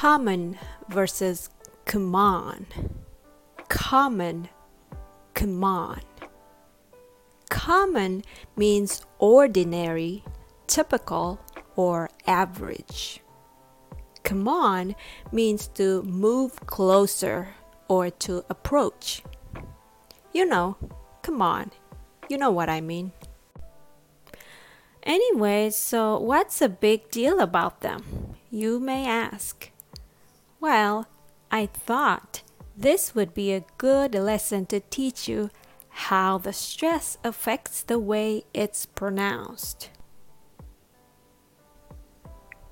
common versus come on. Common, come on. Common means ordinary, typical, or average. Come on means to move closer or to approach. You know, come on. You know what I mean. Anyway, so what's the big deal about them? You may ask. Well, I thought this would be a good lesson to teach you how the stress affects the way it's pronounced.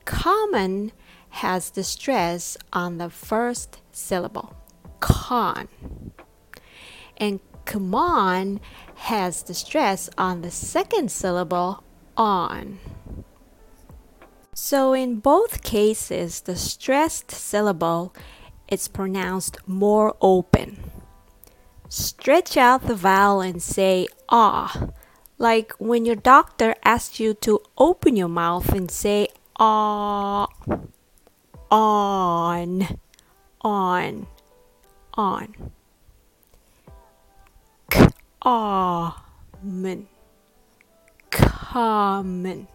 Common has the stress on the first syllable, con. And come on has the stress on the second syllable, on. So in both cases, the stressed syllable is pronounced more open. Stretch out the vowel and say ah, like when your doctor asks you to open your mouth and say ah, on, on, on. Common, common,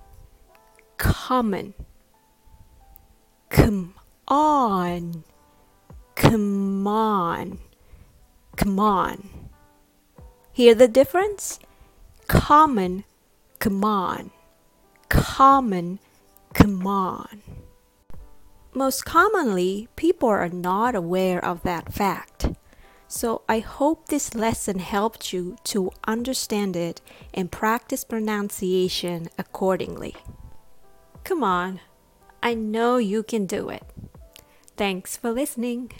common. Come on, come on, come on. Hear the difference? Common, come on, common, come on. Most commonly, people are not aware of that fact. So I hope this lesson helped you to understand it and practice pronunciation accordingly. Come on, I know you can do it. Thanks for listening.